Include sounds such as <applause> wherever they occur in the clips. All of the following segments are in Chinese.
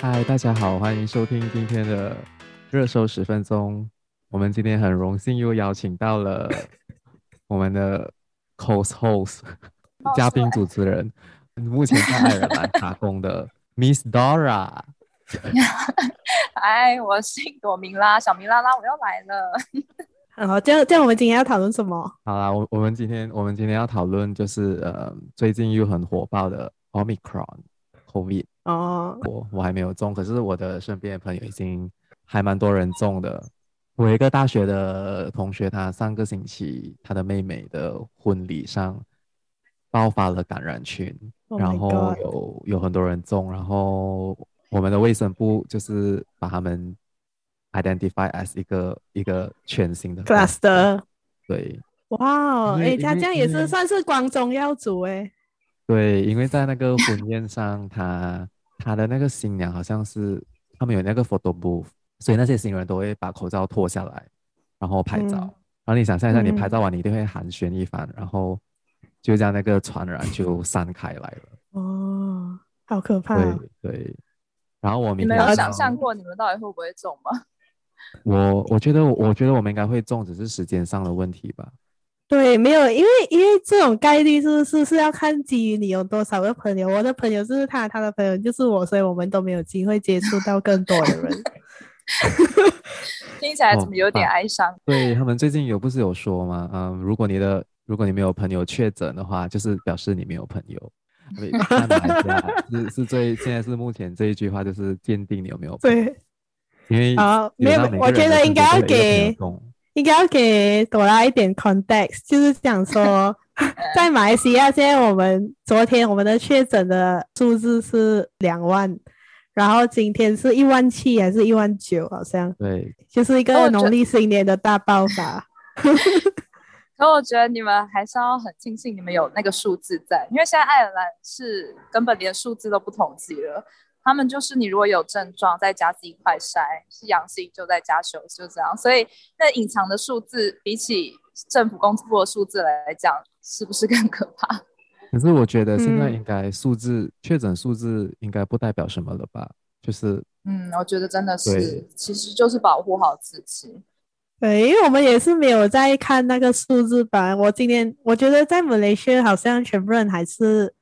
嗨，大家好，欢迎收听今天的热搜十分钟。我们今天很荣幸又邀请到了我们的 co-host 嘉宾主持人，目前在爱尔兰打工的 <laughs> Miss Dora。嗨，<laughs> 我姓朵明啦，小明拉拉，我又来了。好，这样这样，我们今天要讨论什么？好啦，我我们今天我们今天要讨论就是呃，最近又很火爆的 Omicron COVID。哦，我我还没有中，可是我的身边的朋友已经还蛮多人中的。我一个大学的同学，他上个星期他的妹妹的婚礼上爆发了感染群，oh、然后有有很多人中，然后我们的卫生部就是把他们 identify as 一个一个全新的 cluster。对，哇，哎，他这样也是算是光宗耀祖哎。对，因为在那个婚宴上，他。他的那个新娘好像是他们有那个 photo booth，所以那些新人都会把口罩脱下来，然后拍照。嗯、然后你想象一下，你拍照完，你一定会寒暄一番，嗯、然后就这样那个传染就 <laughs> 散开来了。哦，好可怕、啊！对对。然后我明天你们有想象过你们到底会不会中吗？我我觉得我觉得我们应该会中，只是时间上的问题吧。对，没有，因为因为这种概率是是是要看基于你有多少个朋友。我的朋友就是他，他的朋友就是我，所以我们都没有机会接触到更多的人。<laughs> 听起来怎么有点哀伤？哦啊、对他们最近有不是有说吗？嗯，如果你的如果你没有朋友确诊的话，就是表示你没有朋友。<laughs> 是是最现在是目前这一句话就是鉴定你有没有朋友。对，因为啊没有，我觉得应该要给。应该要给朵拉一点 context，就是讲说，<laughs> 在马来西亚现在我们昨天我们的确诊的数字是两万，然后今天是一万七还是一万九？好像对，就是一个农历新年的大爆发。可 <laughs> 我觉得你们还是要很庆幸你们有那个数字在，因为现在爱尔兰是根本连数字都不统计了。他们就是你如果有症状，在家自己快筛，是阳性就在家休息，就这样。所以那隐藏的数字比起政府公布的数字来讲，是不是更可怕？<laughs> 可是我觉得现在应该数字、嗯、确诊数字应该不代表什么了吧？就是嗯，我觉得真的是，其实就是保护好自己。对，因为我们也是没有在看那个数字版。我今天我觉得在马来西亚好像全部人还是。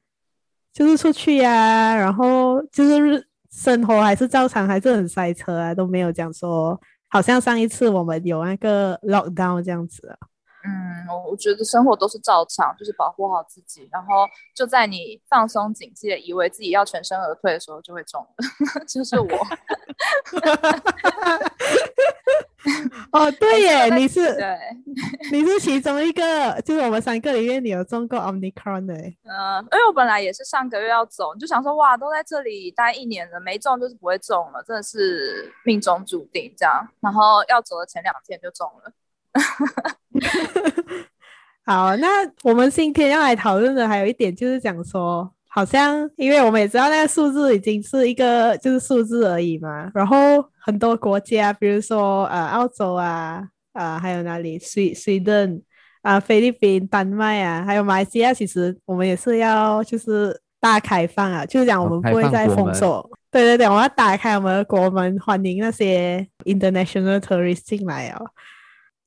就是出去呀、然后就是生活还是照常，还是很塞车啊，都没有讲说，好像上一次我们有那个 lockdown 这样子。嗯，我觉得生活都是照常，就是保护好自己，然后就在你放松警戒，以为自己要全身而退的时候，就会中了。<laughs> 就是我。<laughs> <laughs> 哦，对耶，你是对，<laughs> 你是其中一个，就是我们三个里面你有中过 Omicron 的。嗯，因为我本来也是上个月要走，就想说哇，都在这里待一年了，没中就是不会中了，真的是命中注定这样。然后要走的前两天就中了。<laughs> 好，那我们今天要来讨论的还有一点就是讲说，好像因为我们也知道那个数字已经是一个就是数字而已嘛，然后很多国家，比如说呃澳洲啊，呃还有哪里，瑞瑞典啊，菲律宾、丹麦啊，还有马来西亚，其实我们也是要就是大开放啊，就是讲我们不会再封锁。对对对，我要打开我们的国门，欢迎那些 international tourist 进来哦。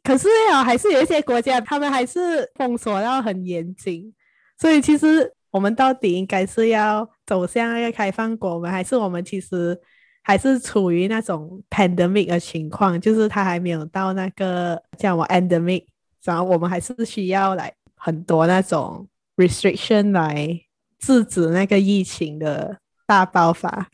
可是呀，还是有一些国家，他们还是封锁到很严谨。所以其实我们到底应该是要走向一个开放国门，还是我们其实还是处于那种 pandemic 的情况，就是它还没有到那个叫我 endemic，然后我们还是需要来很多那种 restriction 来制止那个疫情的大爆发。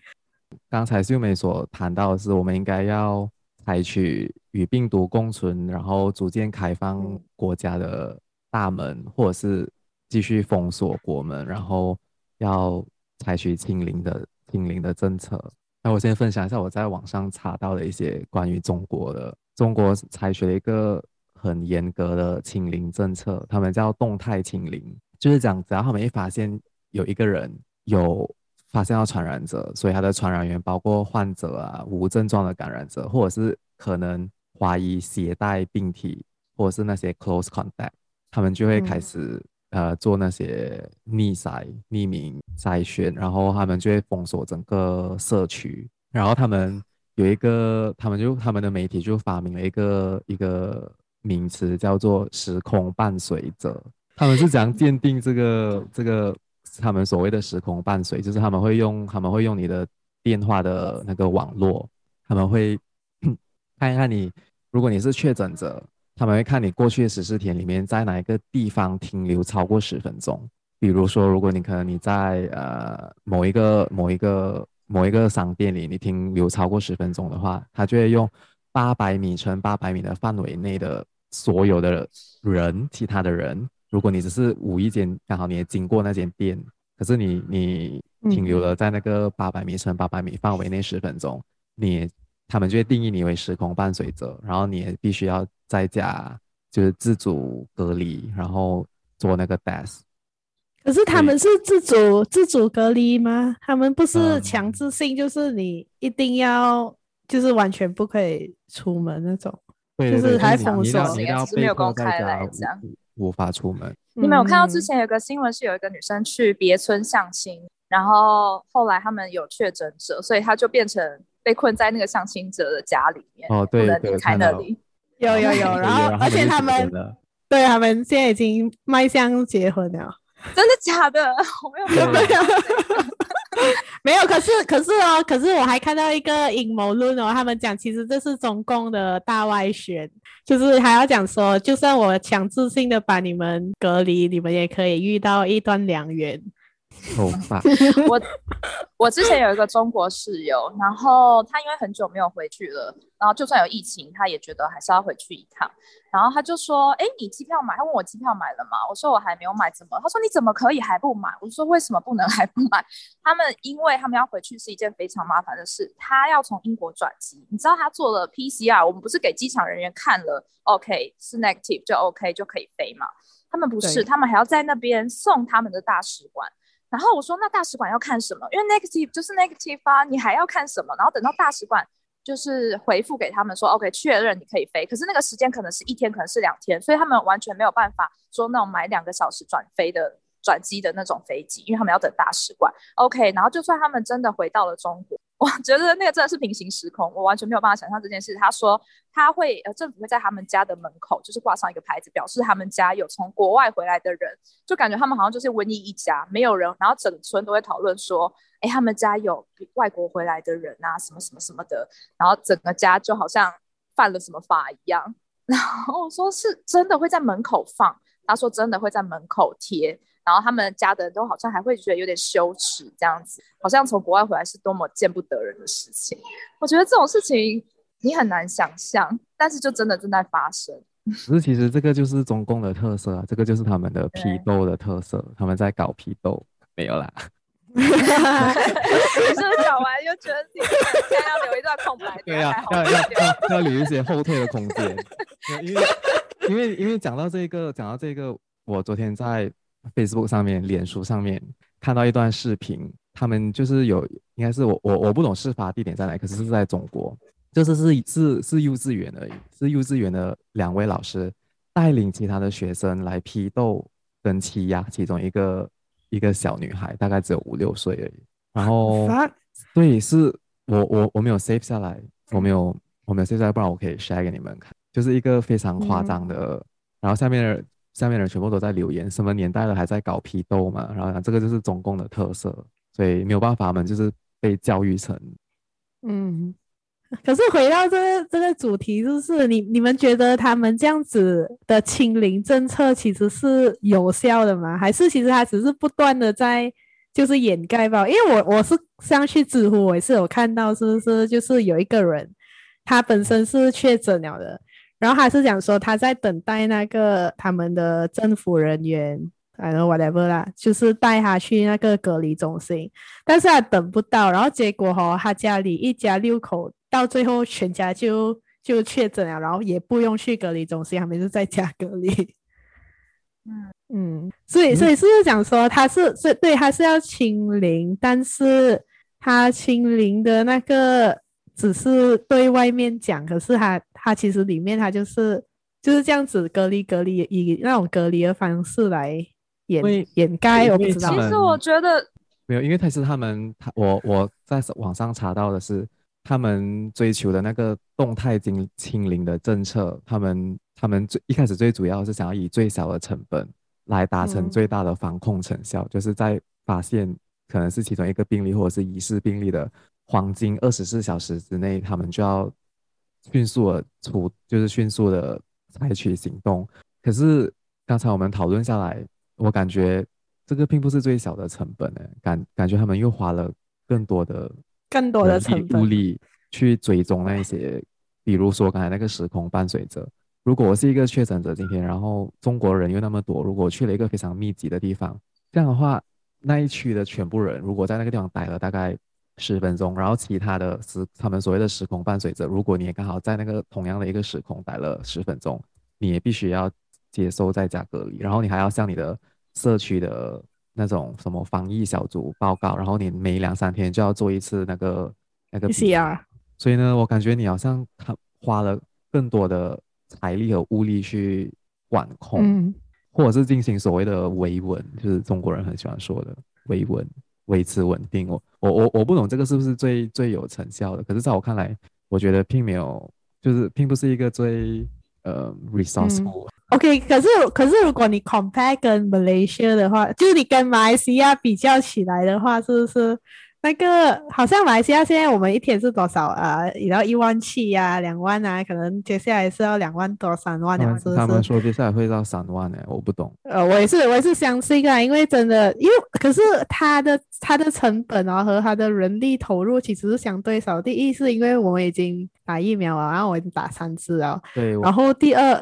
刚才秀美所谈到的是，我们应该要。采取与病毒共存，然后逐渐开放国家的大门，或者是继续封锁国门，然后要采取清零的清零的政策。那我先分享一下我在网上查到的一些关于中国的，中国采取了一个很严格的清零政策，他们叫动态清零，就是讲只要他们一发现有一个人有。发现到传染者，所以他的传染源包括患者啊、无症状的感染者，或者是可能怀疑携带病体，或者是那些 close contact，他们就会开始、呃做那些逆筛、匿名筛选，然后他们就会封锁整个社区，然后他们有一个，他们就他们的媒体就发明了一个一个名词，叫做“时空伴随者”。他们是怎样鉴定这个这个他们所谓的“时空伴随”？就是他们会用他们会用你的电话的那个网络，他们会 <coughs> 看一看你，如果你是确诊者，他们会看你过去的十四天里面在哪一个地方停留超过十分钟。比如说，如果你可能你在呃某一个某一个某一个商店里，你停留超过十分钟的话，他就会用八百米乘八百米的范围内的所有的人，其他的人，如果你只是无意间刚好你也经过那间店，可是你你停留了在那个八百米乘八百米范围内十分钟，你他们就会定义你为时空伴随者，然后你也必须要在家就是自主隔离，然后做那个 test。可是他们是自主自主隔离吗？他们不是强制性，就是你一定要就是完全不可以出门那种，就是还封锁，没有公开来讲，无法出门。你们有看到之前有个新闻，是有一个女生去别村相亲，然后后来他们有确诊者，所以她就变成被困在那个相亲者的家里面，哦，对，不能离开那里。<laughs> 有有有，然后而且他们对他们现在已经迈向结婚了。真的假的？<laughs> 我没有没有 <laughs> 没有。可是可是哦，可是我还看到一个阴谋论哦，他们讲其实这是中共的大外宣，就是还要讲说，就算我强制性的把你们隔离，你们也可以遇到一段良缘。头发，<laughs> 我我之前有一个中国室友，然后他因为很久没有回去了，然后就算有疫情，他也觉得还是要回去一趟。然后他就说：“哎，你机票买？”他问我机票买了吗？我说我还没有买，怎么？他说你怎么可以还不买？我说为什么不能还不买？他们因为他们要回去是一件非常麻烦的事，他要从英国转机，你知道他做了 PCR，我们不是给机场人员看了，OK 是 negative 就 OK 就可以飞嘛？他们不是，他们还要在那边送他们的大使馆。然后我说，那大使馆要看什么？因为 negative 就是 negative 啊，你还要看什么？然后等到大使馆就是回复给他们说，OK 确认你可以飞，可是那个时间可能是一天，可能是两天，所以他们完全没有办法说那种买两个小时转飞的转机的那种飞机，因为他们要等大使馆。OK，然后就算他们真的回到了中国。我觉得那个真的是平行时空，我完全没有办法想象这件事。他说他会呃，政府会在他们家的门口就是挂上一个牌子，表示他们家有从国外回来的人，就感觉他们好像就是瘟疫一家，没有人，然后整村都会讨论说，哎，他们家有外国回来的人啊，什么什么什么的，然后整个家就好像犯了什么法一样。<laughs> 然后我说是真的会在门口放，他说真的会在门口贴。然后他们家的人都好像还会觉得有点羞耻，这样子，好像从国外回来是多么见不得人的事情。我觉得这种事情你很难想象，但是就真的正在发生。可是其实这个就是中共的特色啊，这个就是他们的批斗的特色，他们在搞批斗，没有啦。<laughs> 你是不是讲完又觉得自己现在要留一段空白？<laughs> 对啊，要要 <laughs> 要要留一些后退的空间。因为因为因为讲到这个，讲到这个，我昨天在。Facebook 上面、脸书上面看到一段视频，他们就是有，应该是我我我不懂事发地点在哪，可是是在中国，就是是是是幼稚园而已，是幼稚园的两位老师带领其他的学生来批斗跟欺压其中一个一个小女孩，大概只有五六岁而已。然后，对，是我我我没有 save 下来，我没有我没有 save 下来，不然我可以 share 给你们看，就是一个非常夸张的，嗯、然后下面的。下面的人全部都在留言，什么年代了还在搞批斗嘛？然后这个就是中共的特色，所以没有办法，他们就是被教育成。嗯，可是回到这个这个主题，就是你你们觉得他们这样子的清零政策其实是有效的吗？还是其实他只是不断的在就是掩盖吧？因为我我是上去知乎，我也是有看到，是不是就是有一个人他本身是确诊了的。然后他是讲说他在等待那个他们的政府人员，I don't know whatever 啦，就是带他去那个隔离中心，但是他等不到，然后结果哈，他家里一家六口到最后全家就就确诊了，然后也不用去隔离中心，他们就在家隔离。嗯嗯，所以所以是不是讲说他是是对他是要清零，但是他清零的那个只是对外面讲，可是他。他其实里面它就是就是这样子隔离隔离，以那种隔离的方式来掩掩盖。我不知道。其实我觉得没有，因为它是他们他我我在网上查到的是，他们追求的那个动态清清零的政策，他们他们最一开始最主要是想要以最小的成本来达成最大的防控成效，嗯、就是在发现可能是其中一个病例或者是疑似病例的黄金二十四小时之内，他们就要迅速的出，就是迅速的采取行动。可是刚才我们讨论下来，我感觉这个并不是最小的成本呢，感感觉他们又花了更多的。更多的成本，物力去追踪那一些，比如说刚才那个时空伴随者。如果我是一个确诊者，今天然后中国人又那么多，如果去了一个非常密集的地方，这样的话，那一区的全部人如果在那个地方待了大概十分钟，然后其他的时他们所谓的时空伴随着，如果你也刚好在那个同样的一个时空待了十分钟，你也必须要接受在家隔离，然后你还要向你的社区的。那种什么防疫小组报告，然后你每两三天就要做一次那个那个 PCR，所以呢，我感觉你好像他花了更多的财力和物力去管控，嗯、或者是进行所谓的维稳，就是中国人很喜欢说的维稳，维持稳定。我我我我不懂这个是不是最最有成效的，可是在我看来，我觉得并没有，就是并不是一个最呃 resource OK，可是可是如果你 compare 跟 Malaysia 的话，就是你跟马来西亚比较起来的话，是不是那个好像马来西亚现在我们一天是多少啊？也要一万七呀，两万啊，可能接下来是要两万多三万两，是不是？他们说接下来会到三万呢，我不懂。呃，我也是，我也是相信啊，因为真的，因为可是它的它的成本啊和它的人力投入其实是相对少。第一是因为我们已经打疫苗了，然后我已经打三次了，对。然后第二。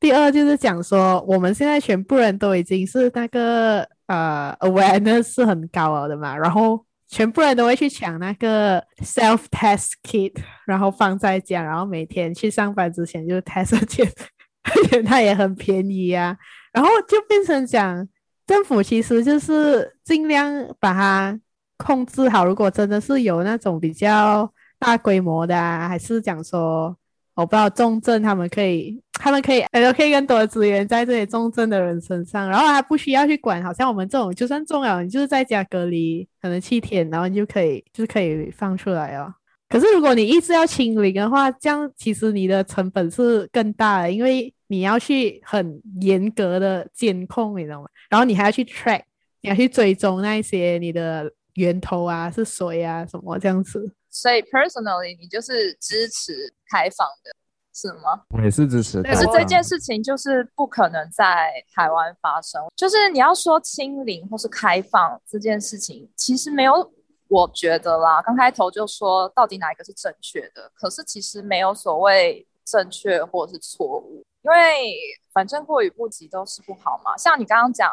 第二就是讲说，我们现在全部人都已经是那个呃 awareness 是很高了的嘛，然后全部人都会去抢那个 self test kit，然后放在家，然后每天去上班之前就 test 一次，<laughs> 而且它也很便宜啊，然后就变成讲政府其实就是尽量把它控制好，如果真的是有那种比较大规模的啊，还是讲说。我不知道重症，他们可以，他们可以，呃，可以更多的资源在这些重症的人身上，然后还不需要去管，好像我们这种就算重了，你就是在家隔离，可能七天，然后你就可以，就是可以放出来哦。可是如果你一直要清零的话，这样其实你的成本是更大的，因为你要去很严格的监控，你知道吗？然后你还要去 track，你要去追踪那一些你的源头啊，是谁啊，什么这样子。所以，personally，你就是支持开放的，是吗？我也是支持。可是这件事情就是不可能在台湾发生。就是你要说清零或是开放这件事情，其实没有，我觉得啦。刚开头就说到底哪一个是正确的，可是其实没有所谓正确或者是错误，因为反正过与不及都是不好嘛。像你刚刚讲，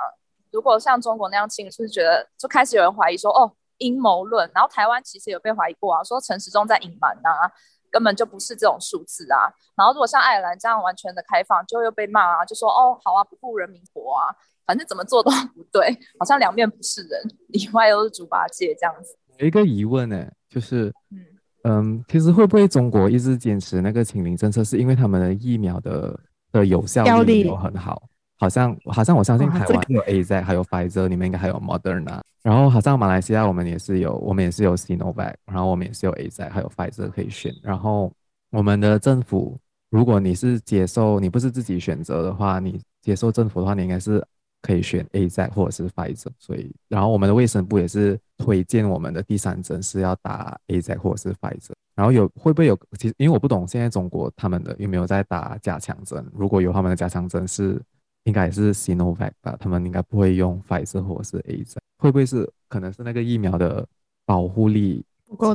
如果像中国那样清，是不是觉得就开始有人怀疑说，哦？阴谋论，然后台湾其实有被怀疑过啊，说陈时中在隐瞒啊，根本就不是这种数字啊。然后如果像爱尔兰这样完全的开放，就又被骂啊，就说哦好啊，不顾人民活啊，反正怎么做都不对，<laughs> 好像两面不是人，里外都是猪八戒这样子。有一个疑问呢，就是嗯嗯，其实会不会中国一直坚持那个清零政策，是因为他们的疫苗的的有效率没有很好？好像好像我相信台湾有 AZ，<laughs> 还有 Pfizer，你们应该还有 Moderna。然后好像马来西亚我们也是有，我们也是有 Sinovac，然后我们也是有 AZ，还有 Pfizer 可以选。然后我们的政府，如果你是接受，你不是自己选择的话，你接受政府的话，你应该是可以选 AZ 或者是 Pfizer。所以，然后我们的卫生部也是推荐我们的第三针是要打 AZ 或者是 Pfizer。然后有会不会有？其实因为我不懂现在中国他们的有没有在打加强针，如果有他们的加强针是。应该也是 Sinovac 吧，他们应该不会用 Pfizer 或者是 AZ，会不会是可能是那个疫苗的保护力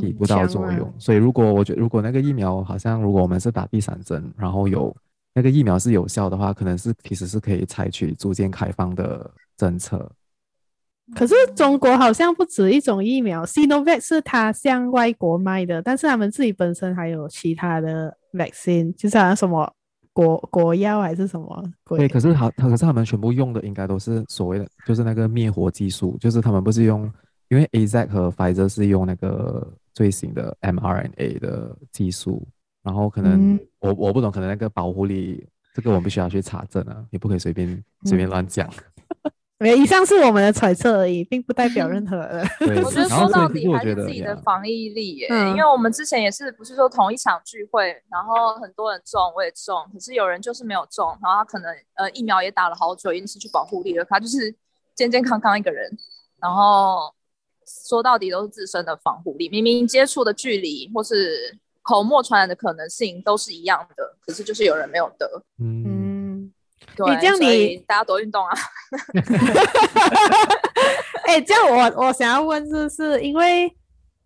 起不到作用？所以如果我觉得如果那个疫苗好像如果我们是打第三针，然后有那个疫苗是有效的话，可能是其实是可以采取逐渐开放的政策。可是中国好像不止一种疫苗，Sinovac 是他向外国卖的，但是他们自己本身还有其他的 vaccine，就是好像什么。国国药还是什么？对，可是他他，可是他们全部用的应该都是所谓的，就是那个灭活技术，就是他们不是用，因为 AZ 和 Pfizer 是用那个最新的 mRNA 的技术，然后可能、嗯、我我不懂，可能那个保护力，这个我们必须要去查证啊，也不可以随便随便乱讲。没，以上是我们的揣测而已，并不代表任何人。<laughs> 我觉得说到底还是自己的防疫力耶，因为我们之前也是不是说同一场聚会，然后很多人中，我也中，可是有人就是没有中，然后他可能呃疫苗也打了好久，已经失去保护力了，他就是健健康康一个人，然后说到底都是自身的防护力，明明接触的距离或是口沫传染的可能性都是一样的，可是就是有人没有得，嗯。对，你这样你大家多运动啊！哎、欸，这样我我想要问，就是因为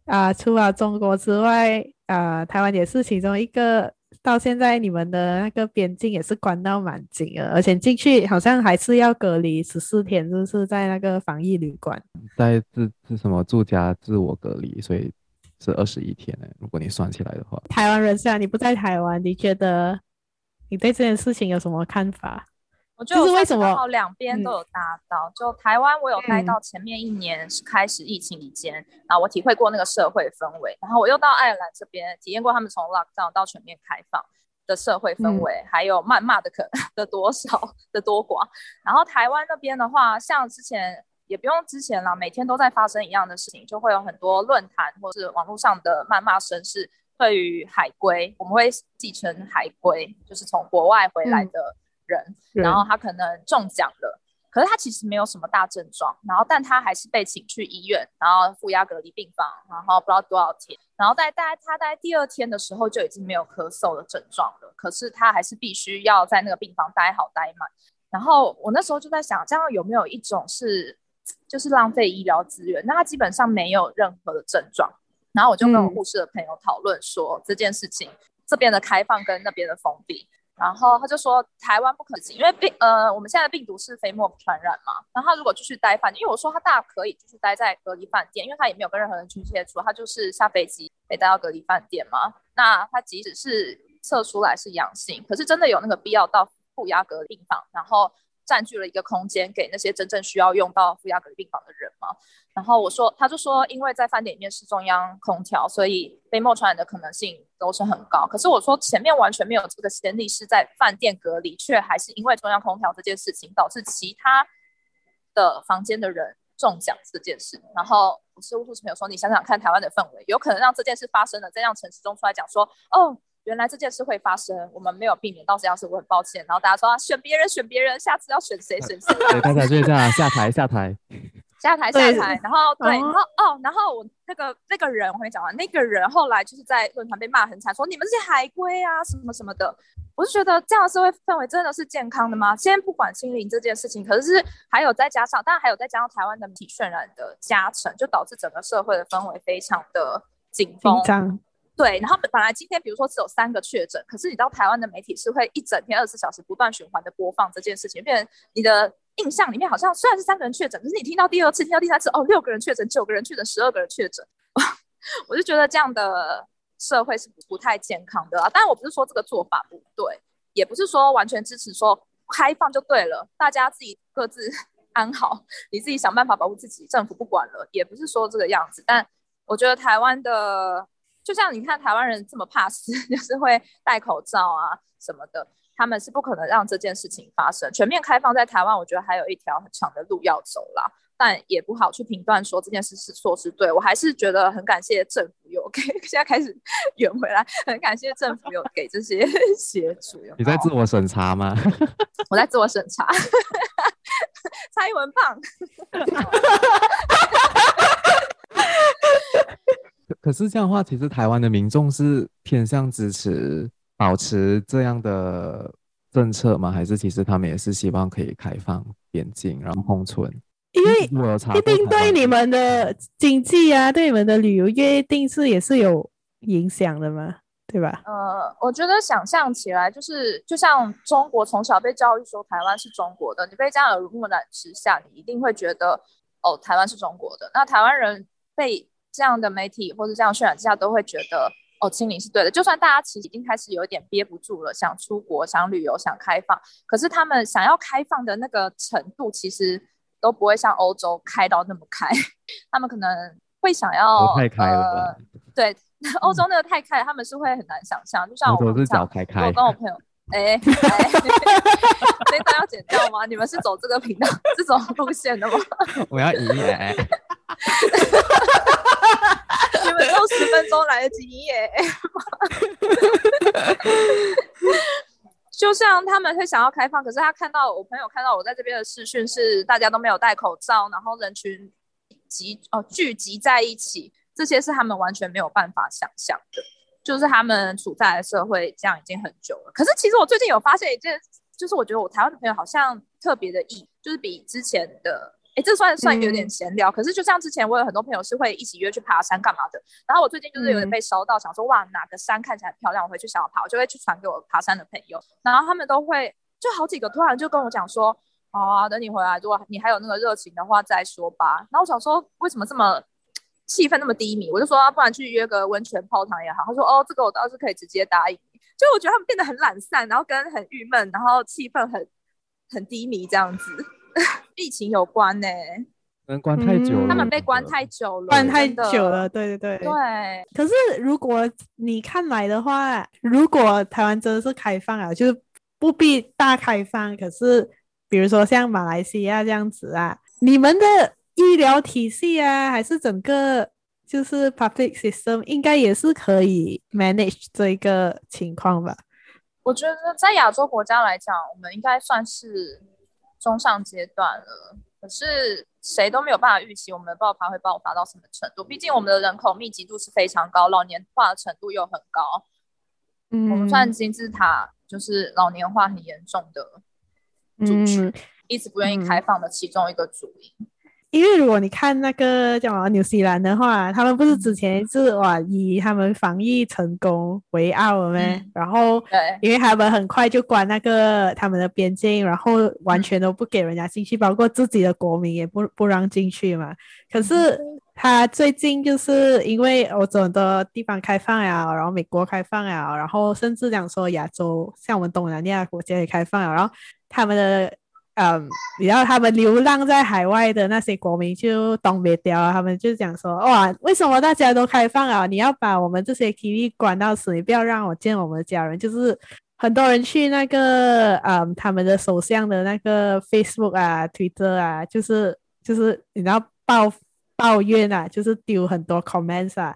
啊、呃，除了中国之外，啊、呃，台湾也是其中一个。到现在你们的那个边境也是关到蛮紧的，而且进去好像还是要隔离十四天，就是在那个防疫旅馆，在自自什么住家自我隔离，所以是二十一天呢。如果你算起来的话，台湾人是啊，你不在台湾，你觉得你对这件事情有什么看法？我觉得为什么两边都有搭到？嗯、就台湾，我有待到前面一年是开始疫情期间，啊、嗯，我体会过那个社会氛围。然后我又到爱尔兰这边，体验过他们从 lockdown 到全面开放的社会氛围，嗯、还有谩骂的可的多少的多寡。然后台湾那边的话，像之前也不用之前了，每天都在发生一样的事情，就会有很多论坛或是网络上的谩骂声是。对于海归，我们会继承海归，就是从国外回来的。嗯人，然后他可能中奖了，可是他其实没有什么大症状，然后但他还是被请去医院，然后负压隔离病房，然后不知道多少天，然后在大概他在第二天的时候就已经没有咳嗽的症状了，可是他还是必须要在那个病房待好待满。然后我那时候就在想，这样有没有一种是就是浪费医疗资源？那他基本上没有任何的症状，然后我就跟我护士的朋友讨论说、嗯、这件事情，这边的开放跟那边的封闭。然后他就说台湾不可行，因为病呃我们现在的病毒是飞沫传染嘛。然后他如果继续待饭店，因为我说他大可以继续待在隔离饭店，因为他也没有跟任何人去接触，他就是下飞机被带到隔离饭店嘛。那他即使是测出来是阳性，可是真的有那个必要到负压隔离病房，然后占据了一个空间给那些真正需要用到负压隔离病房的人吗？然后我说，他就说，因为在饭店里面是中央空调，所以飞沫传染的可能性都是很高。可是我说前面完全没有这个先例，是在饭店隔离，却还是因为中央空调这件事情导致其他的房间的人中奖这件事。然后我是护士朋友说，你想想看，台湾的氛围有可能让这件事发生了，再让陈时中出来讲说，哦，原来这件事会发生，我们没有避免到时要，是我很抱歉。然后大家说，啊，选别人，选别人，下次要选谁，选谁。<laughs> 对，大家就这样下台，下台。下台下台，然后对，然后哦，然后我那个那个人我还没讲完，那个人后来就是在论坛被骂很惨，说你们这些海归啊什么什么的。我就觉得这样的社会氛围真的是健康的吗？先不管清零这件事情，可是还有再加上，当然还有再加上台湾的媒体渲染的加成，就导致整个社会的氛围非常的紧绷。对，然后本来今天比如说只有三个确诊，可是你知道台湾的媒体是会一整天二十四小时不断循环的播放这件事情，变成你的。印象里面好像虽然是三个人确诊，可是你听到第二次、听到第三次，哦，六个人确诊、九个人确诊、十二个人确诊，<laughs> 我就觉得这样的社会是不太健康的啊。当然，我不是说这个做法不对，也不是说完全支持说开放就对了，大家自己各自安好，你自己想办法保护自己，政府不管了，也不是说这个样子。但我觉得台湾的，就像你看台湾人这么怕死，<laughs> 就是会戴口罩啊什么的。他们是不可能让这件事情发生。全面开放在台湾，我觉得还有一条很长的路要走啦，但也不好去评断说这件事是错是对。我还是觉得很感谢政府有给，<laughs> 现在开始圆回来，很感谢政府有给这些 <laughs> 协助。你在自我审查吗？<laughs> 我在自我审查。蔡英文胖。可是这样的话，其实台湾的民众是偏向支持。保持这样的政策吗？还是其实他们也是希望可以开放边境，然后封存？因为一定对你们的经济啊，对你们的旅游业一定是也是有影响的嘛，对吧？呃，我觉得想象起来就是，就像中国从小被教育说台湾是中国的，你被这样耳濡目染之下，你一定会觉得哦，台湾是中国的。那台湾人被这样的媒体或者这样渲染之下，都会觉得。哦，清零是对的。就算大家其实已经开始有一点憋不住了，想出国、想旅游、想开放，可是他们想要开放的那个程度，其实都不会像欧洲开到那么开。他们可能会想要太开了对，<laughs> 欧洲那个太开，他们是会很难想象。就像我是早开开，我跟我朋友，<laughs> 哎，这一段要剪掉吗？你们是走这个频道这种路线的吗？<laughs> 我要赢耶！你们用十分钟来得及赢耶！就像他们会想要开放，可是他看到我朋友看到我在这边的视讯是大家都没有戴口罩，然后人群集哦聚集在一起，这些是他们完全没有办法想象的。就是他们处在的社会这样已经很久了，可是其实我最近有发现一件，就是我觉得我台湾的朋友好像特别的异，就是比之前的，哎，这算算有点闲聊。嗯、可是就像之前我有很多朋友是会一起约去爬山干嘛的，然后我最近就是有点被烧到，想说哇哪个山看起来很漂亮，我回去想要爬，我就会去传给我爬山的朋友，然后他们都会就好几个突然就跟我讲说，哦、啊，等你回来，如果你还有那个热情的话再说吧。然后我想说为什么这么。气氛那么低迷，我就说，不然去约个温泉泡汤也好。他说，哦，这个我倒是可以直接答应。就我觉得他们变得很懒散，然后跟很郁闷，然后气氛很很低迷这样子。疫情有关呢、欸，能关太久了、嗯，他们被关太久了，关太久了，对对对。对。可是如果你看来的话，如果台湾真的是开放啊，就是不必大开放，可是比如说像马来西亚这样子啊，你们的。医疗体系啊，还是整个就是 public system，应该也是可以 manage 这一个情况吧？我觉得在亚洲国家来讲，我们应该算是中上阶段了。可是谁都没有办法预期我们的爆发会爆发到什么程度。毕竟我们的人口密集度是非常高，老年化的程度又很高。嗯，我们算金字塔就是老年化很严重的族群，嗯、一直不愿意开放的其中一个主因。因为如果你看那个叫什么纽西兰的话，他们不是之前是哇以他们防疫成功为傲了吗？嗯、然后，因为他们很快就关那个他们的边境，然后完全都不给人家进去，包括自己的国民也不不让进去嘛。可是他最近就是因为欧洲很多地方开放呀，然后美国开放呀，然后甚至讲说亚洲像我们东南亚国家也开放了，然后他们的。嗯，然后他们流浪在海外的那些国民就东北调，他们就讲说，哇，为什么大家都开放啊？你要把我们这些 Kiwi 关到死，你不要让我见我们的家人。就是很多人去那个，嗯，他们的首相的那个 Facebook 啊、Twitter 啊，就是就是你知道抱抱怨啊，就是丢很多 comments 啊。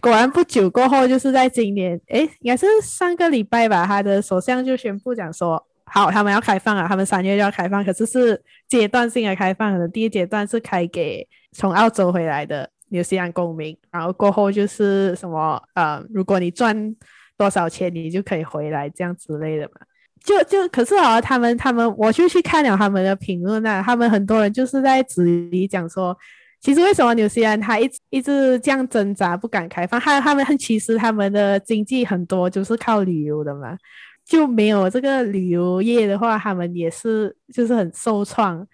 果然不久过后，就是在今年，诶，应该是上个礼拜吧，他的首相就宣布讲说。好，他们要开放了，他们三月就要开放，可是是阶段性的开放的。第一阶段是开给从澳洲回来的纽西兰公民，然后过后就是什么呃，如果你赚多少钱，你就可以回来这样之类的嘛。就就可是啊，他们他们我就去看了他们的评论啊，他们很多人就是在质疑讲说，其实为什么纽西兰他一直一直这样挣扎不敢开放？他他们其实他们的经济很多就是靠旅游的嘛。就没有这个旅游业的话，他们也是就是很受创。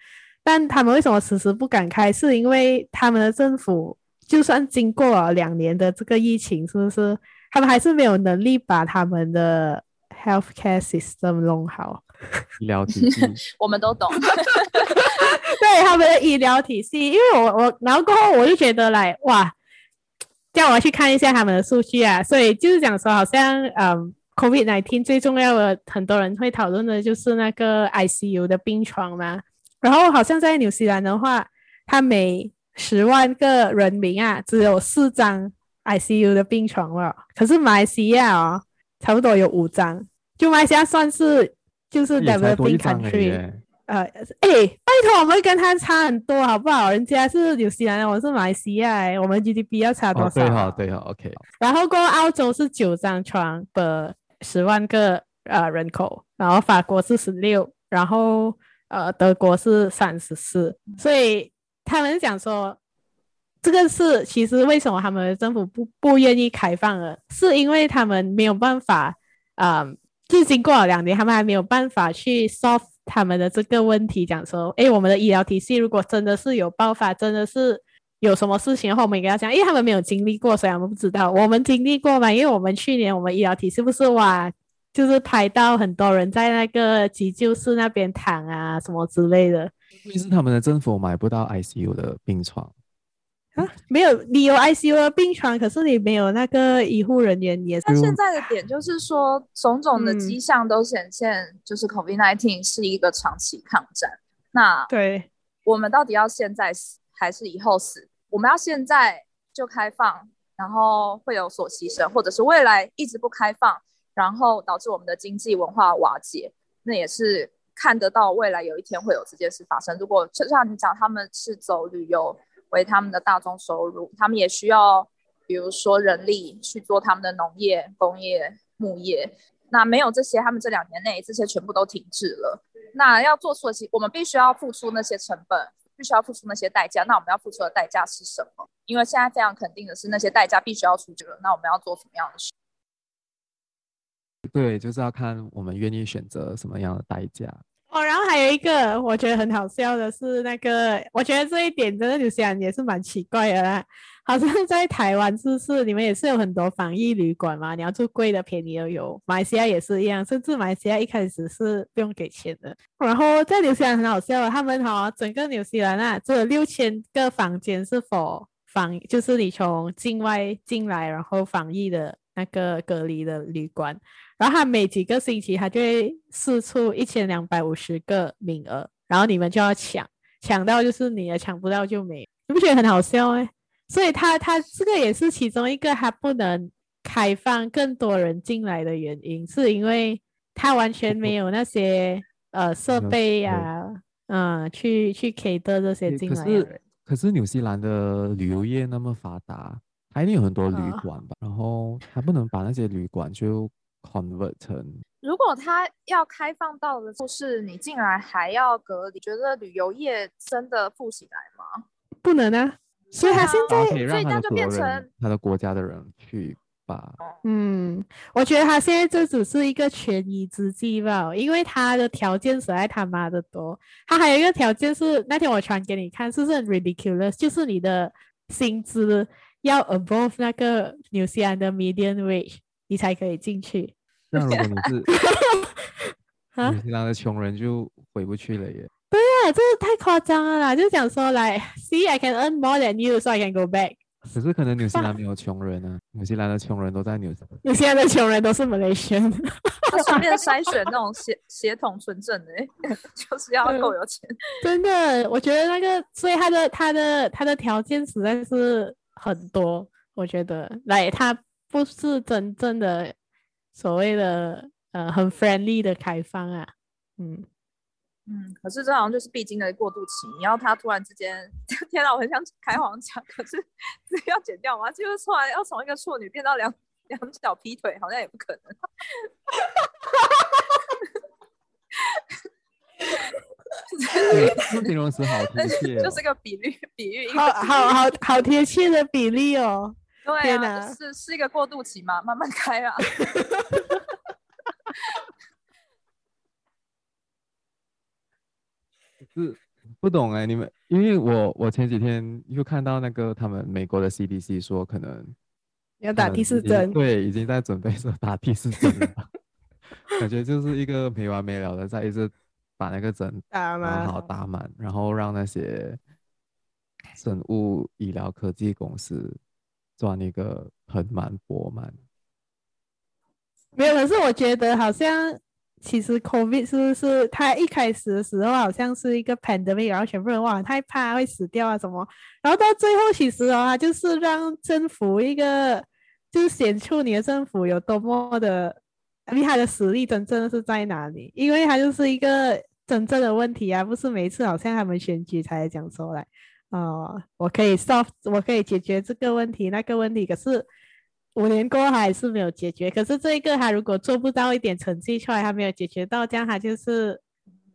但他们为什么迟迟不敢开？是因为他们的政府就算经过了两年的这个疫情，是不是他们还是没有能力把他们的 healthcare system 弄好？医疗体系，我们都懂。<laughs> 对他们的医疗体系，因为我我然后过后我就觉得来哇，叫我去看一下他们的数据啊，所以就是讲说好像嗯。COVID-19 最重要的，很多人会讨论的就是那个 ICU 的病床嘛。然后好像在纽西兰的话，它每十万个人民啊，只有四张 ICU 的病床了。可是马来西亚哦，差不多有五张。就马来西亚算是就是 developing country。呃，哎，拜托，我们跟他差很多，好不好？人家是纽西兰，我是马来西亚，我们 GDP 要差多少？对好，对好，OK。然后过澳洲是九张床的。十万个呃人口，然后法国是十六，然后呃德国是三十四，所以他们讲说，这个是其实为什么他们的政府不不愿意开放了，是因为他们没有办法，啊、呃，就经过了两年，他们还没有办法去 solve 他们的这个问题，讲说，诶，我们的医疗体系如果真的是有爆发，真的是。有什么事情的话，我们应该要讲，因为他们没有经历过，所以他们不知道。我们经历过嘛？因为我们去年我们医疗体是不是哇，就是拍到很多人在那个急救室那边躺啊，什么之类的。因为是他们的政府买不到 ICU 的病床。啊，没有，你有 ICU 的病床，可是你没有那个医护人员也是。那现在的点就是说，种种的迹象都显现，就是 COVID-19 是一个长期抗战。嗯、那对，我们到底要现在死还是以后死？我们要现在就开放，然后会有所牺牲，或者是未来一直不开放，然后导致我们的经济文化瓦解？那也是看得到未来有一天会有这件事发生。如果就像你讲，他们是走旅游。为他们的大众收入，他们也需要，比如说人力去做他们的农业、工业、牧业。那没有这些，他们这两年内这些全部都停滞了。那要做出的，我们必须要付出那些成本，必须要付出那些代价。那我们要付出的代价是什么？因为现在非常肯定的是，那些代价必须要出去了。那我们要做什么样的事？对，就是要看我们愿意选择什么样的代价。哦，然后还有一个我觉得很好笑的是，那个我觉得这一点真的有些人也是蛮奇怪的啦。好像在台湾是不是你们也是有很多防疫旅馆嘛？你要住贵的、便宜都有。马来西亚也是一样，甚至马来西亚一开始是不用给钱的。然后在纽西兰很好笑，他们哈整个纽西兰啊，只有六千个房间是否防，就是你从境外进来然后防疫的那个隔离的旅馆。然后他每几个星期，他就会试出一千两百五十个名额，然后你们就要抢，抢到就是你的，抢不到就没。你不觉得很好笑哎？所以他他这个也是其中一个他不能开放更多人进来的原因，是因为他完全没有那些呃设备呀、啊，嗯，去去 cater 这些进来的人。可是纽西兰的旅游业那么发达，他一定有很多旅馆吧？哦、然后他不能把那些旅馆就。Convert 成，如果他要开放到的就是你进来还要隔离，你觉得旅游业真的富起来吗？不能啊，所以他现在，所以他就变成他的国家的人去吧。嗯，我觉得他现在这只是一个权宜之计吧，因为他的条件实在他妈的多。他还有一个条件是，那天我传给你看，是不是很 ridiculous？就是你的薪资要 above 那个纽西兰的 median wage。你才可以进去。那如果你是纽西兰的穷人，就回不去了耶。对啊，这个太夸张了啦！就讲说来，See I can earn more than you, so I can go back。可是可能纽西兰没有穷人啊，纽西兰的穷人都在纽西兰。纽西兰的穷人都是马来西亚。<laughs> 他顺便筛选那种血血统纯正的，<laughs> 就是要够有钱。真的，我觉得那个，所以他的他的他的条件实在是很多。我觉得来他。不是真正的所谓的呃很 friendly 的开放啊，嗯嗯，可是这好像就是必经的过渡期。你要他突然之间，<laughs> 天哪，我很想开黄腔，可是 <laughs> 这要剪掉吗？就是突然要从一个处女变到两两脚劈腿，好像也不可能。<laughs> 形容词好贴切，就是个比喻，比喻，好好好好贴切的比例哦。对啊，是是一个过渡期嘛，慢慢开啊。<laughs> 是不懂哎、欸，你们因为我我前几天又看到那个他们美国的 CDC 说可能要打第四针，对，已经在准备说打第四针了，感觉就是一个没完没了的在一直把那个针打满，好打满，然后让那些生物医疗科技公司。赚一个盆满钵满，没有。可是我觉得好像，其实 COVID 是不是它一开始的时候好像是一个 pandemic，然后全部人哇害怕会死掉啊什么，然后到最后其实啊，就是让政府一个就是显出你的政府有多么的厉害的实力，真正的是在哪里？因为它就是一个真正的问题啊，不是每一次好像他们选举才讲出来。哦，我可以 solve，我可以解决这个问题，那个问题，可是五年过后还是没有解决。可是这一个他如果做不到一点成绩出来，他没有解决到，这样他就是，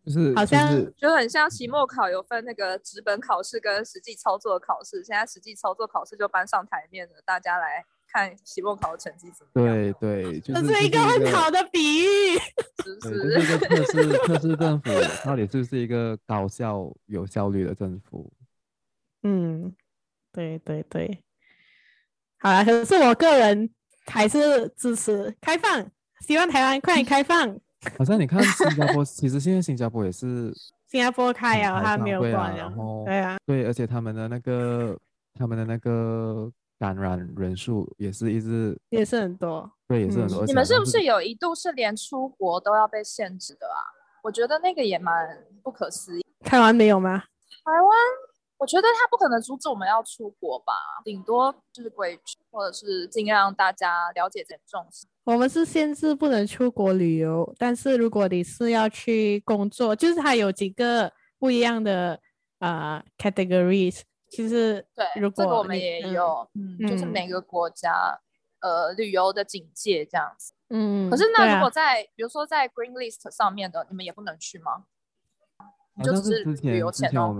就是好像就很像期末考有分那个纸本考试跟实际操作考试，现在实际操作考试就搬上台面了，大家来看期末考的成绩怎么样？对对，就是、这是一个很好的比喻，是不是？这个测试测试政府到底是不是一个高效有效率的政府？嗯，对对对，好啦，可是我个人还是支持开放，希望台湾快点 <laughs> 开放。好像你看新加坡，<laughs> 其实现在新加坡也是新加坡开啊，他没有关，然后对啊，对，而且他们的那个他们的那个感染人数也是一直也是很多，对，也是很多。你们是不是有一度是连出国都要被限制的啊？我觉得那个也蛮不可思议。台湾没有吗？台湾，我觉得他不可能阻止我们要出国吧，顶多就是规矩，或者是尽量让大家了解这点重视。我们是限制不能出国旅游，但是如果你是要去工作，就是它有几个不一样的啊、呃、categories。其实对，如果这个我们也有，嗯，嗯，就是每个国家呃旅游的警戒这样子。嗯，可是那如果在、啊、比如说在 Green List 上面的，你们也不能去吗？就只是旅游前哦。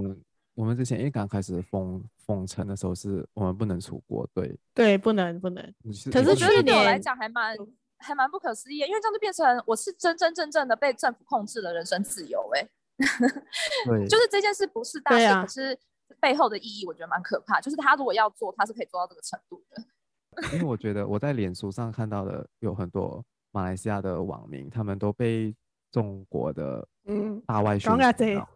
我们之前因为刚开始封封城的时候，是我们不能出国，对对，不能不能。可是我觉得对我来讲还蛮还蛮不可思议，因为这样就变成我是真真正正的被政府控制了人身自由，哎，<laughs> 对，就是这件事不是大事，啊、可是背后的意义我觉得蛮可怕。就是他如果要做，他是可以做到这个程度的。<laughs> 因为我觉得我在脸书上看到的有很多马来西亚的网民，他们都被中国的嗯大外宣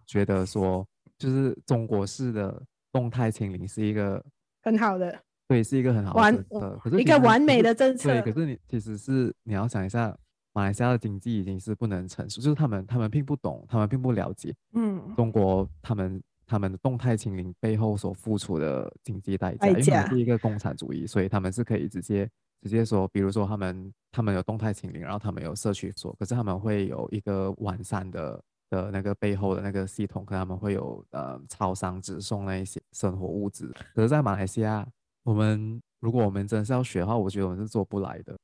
觉得说，就是中国式的动态清零是一个很好的，对，是一个很好的政策，可是一个完美的政策。对，可是你其实是你要想一下，马来西亚的经济已经是不能承受，就是他们他们并不懂，他们并不了解，嗯，中国他们。他们的动态清零背后所付出的经济代价，因为他们是一个共产主义，所以他们是可以直接直接说，比如说他们他们有动态清零，然后他们有社区所，可是他们会有一个完善的的那个背后的那个系统，可能他们会有呃超商直送那一些生活物资。可是，在马来西亚，我们如果我们真的是要学的话，我觉得我们是做不来的，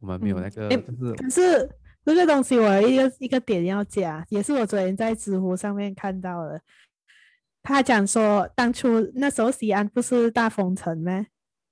我们没有那个，可是这个东西我有一个一个点要讲，也是我昨天在知乎上面看到的。他讲说，当初那时候西安不是大封城吗？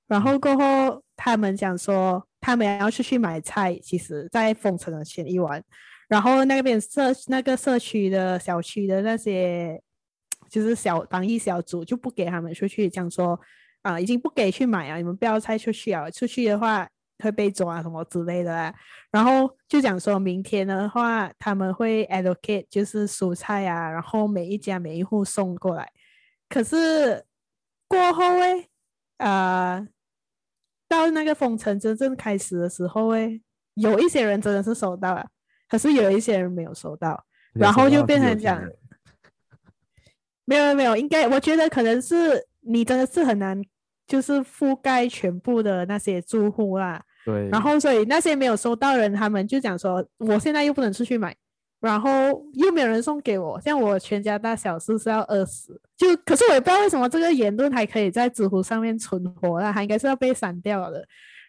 然后过后他们讲说，他们要出去买菜，其实在封城的前一晚，然后那边社那个社区的小区的那些 <tsk> 就是小防疫小组就不给他们出去，讲说啊、已经不给去买啊，你们不要再出去啊，出去的话。会被抓什么之类的啦，然后就讲说明天的话，他们会 allocate 就是蔬菜啊，然后每一家每一户送过来。可是过后诶，啊、呃，到那个封城真正开始的时候诶，有一些人真的是收到了，可是有一些人没有收到，然后就变成讲，没有没有，应该我觉得可能是你真的是很难，就是覆盖全部的那些住户啦。对，然后所以那些没有收到人，他们就讲说，我现在又不能出去买，然后又没有人送给我，像我全家大小是是要饿死，就可是我也不知道为什么这个言论还可以在知乎上面存活了，它应该是要被删掉的。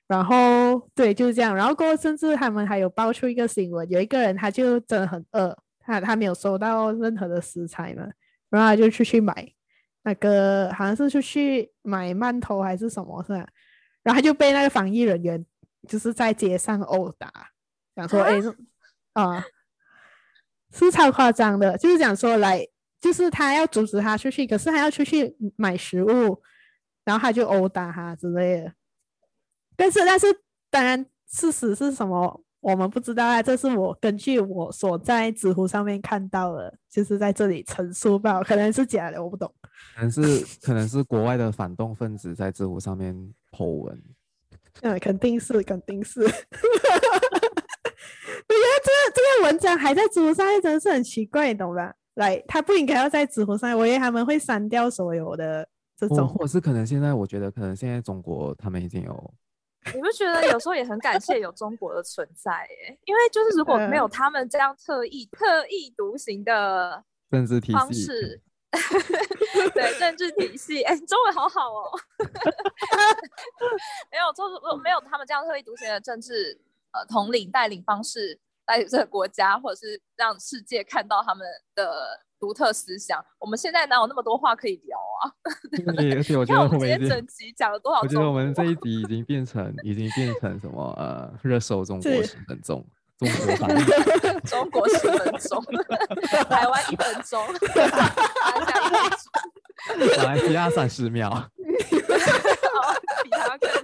然后对，就是这样。然后过后甚至他们还有爆出一个新闻，有一个人他就真的很饿，他他没有收到任何的食材嘛，然后他就出去买那个好像是出去买馒头还是什么，是吧？然后他就被那个防疫人员。就是在街上殴打，讲说哎，啊、呃，是超夸张的。就是讲说来，就是他要阻止他出去，可是他要出去买食物，然后他就殴打他之类的。但是，但是，当然事实是什么，我们不知道啊。这是我根据我所在知乎上面看到的，就是在这里陈述吧，可能是假的，我不懂。可能是可能是国外的反动分子在知乎上面 po 文。嗯，肯定是，肯定是。<laughs> 我觉得这个这个文章还在知乎上面，真的是很奇怪，你懂吧？来，他不应该要在知乎上面，我以为他们会删掉所有的这种。或者是可能现在，我觉得可能现在中国他们已经有。你不觉得有时候也很感谢有中国的存在？耶，因为 <laughs> 就是如果没有他们这样特意、特意独行的政治体系。对政治体系，哎、欸，中文好好哦。没有，就是没有他们这样特意独行的政治呃统领带领方式带领这个国家，或者是让世界看到他们的独特思想。我们现在哪有那么多话可以聊 <laughs> 啊？对，而且我觉得我们今天整集讲了多少？我觉得我们这一集已经变成，已经变成什么呃热搜中国十分钟。中国版，<laughs> 中国十分钟，台湾一分钟，马来西亚三十秒，<laughs> 比他更少。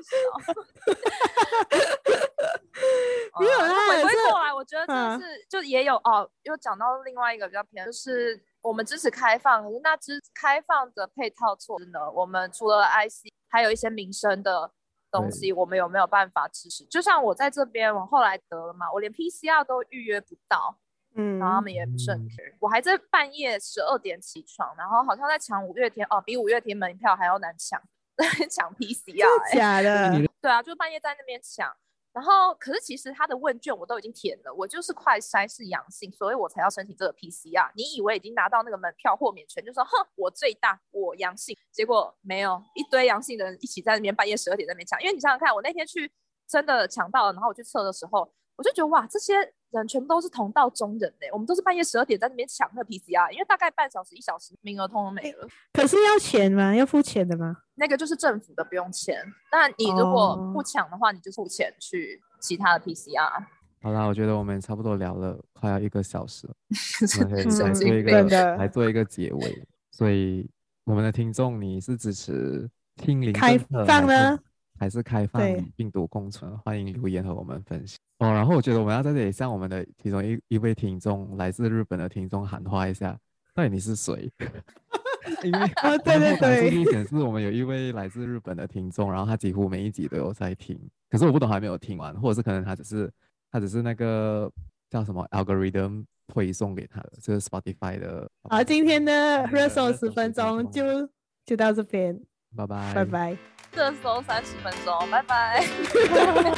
没有啦，回归过来，我觉得这是就也有哦，又讲到另外一个比较偏，就是我们支持开放，可是那支开放的配套措施呢？我们除了 IC，还有一些民生的东西，我们有没有办法支持？就像我在这边，我后来得了嘛，我连 PCR 都预约不到，嗯，然后他们也不是很 care，我还在半夜十二点起床，然后好像在抢五月天哦，比五月天门票还要难抢，在 <laughs> 抢 PCR，欸、假的？对啊，就半夜在那边抢。然后，可是其实他的问卷我都已经填了，我就是快筛是阳性，所以我才要申请这个 PCR。你以为已经拿到那个门票豁免权，就说哼，我最大，我阳性，结果没有，一堆阳性的人一起在那边半夜十二点在那边抢。因为你想想看，我那天去真的抢到了，然后我去测的时候，我就觉得哇，这些人全部都是同道中人呢。我们都是半夜十二点在那边抢那个 PCR，因为大概半小时一小时名额通通没了。可是要钱吗？要付钱的吗？那个就是政府的，不用钱。那你如果不抢的话，你就付钱去其他的 PCR。好啦，我觉得我们差不多聊了快要一个小时了，<laughs> 我们可以来做一个来做一个结尾。所以我们的听众，你是支持听零开放呢，还是开放与病毒共存？欢迎留言和我们分享哦。然后我觉得我们要在这里向我们的其中一一位听众，来自日本的听众喊话一下，到底你是谁？<laughs> 因为啊，<laughs> 对对对，数据显示我们有一位来自日本的听众，然后他几乎每一集都有在听，可是我不懂还没有听完，或者是可能他只是他只是那个叫什么 algorithm 推送给他的，就是 Spotify 的。好，今天的热搜十分钟就就到这边，拜拜，拜拜，热搜三十分钟，拜拜。<laughs>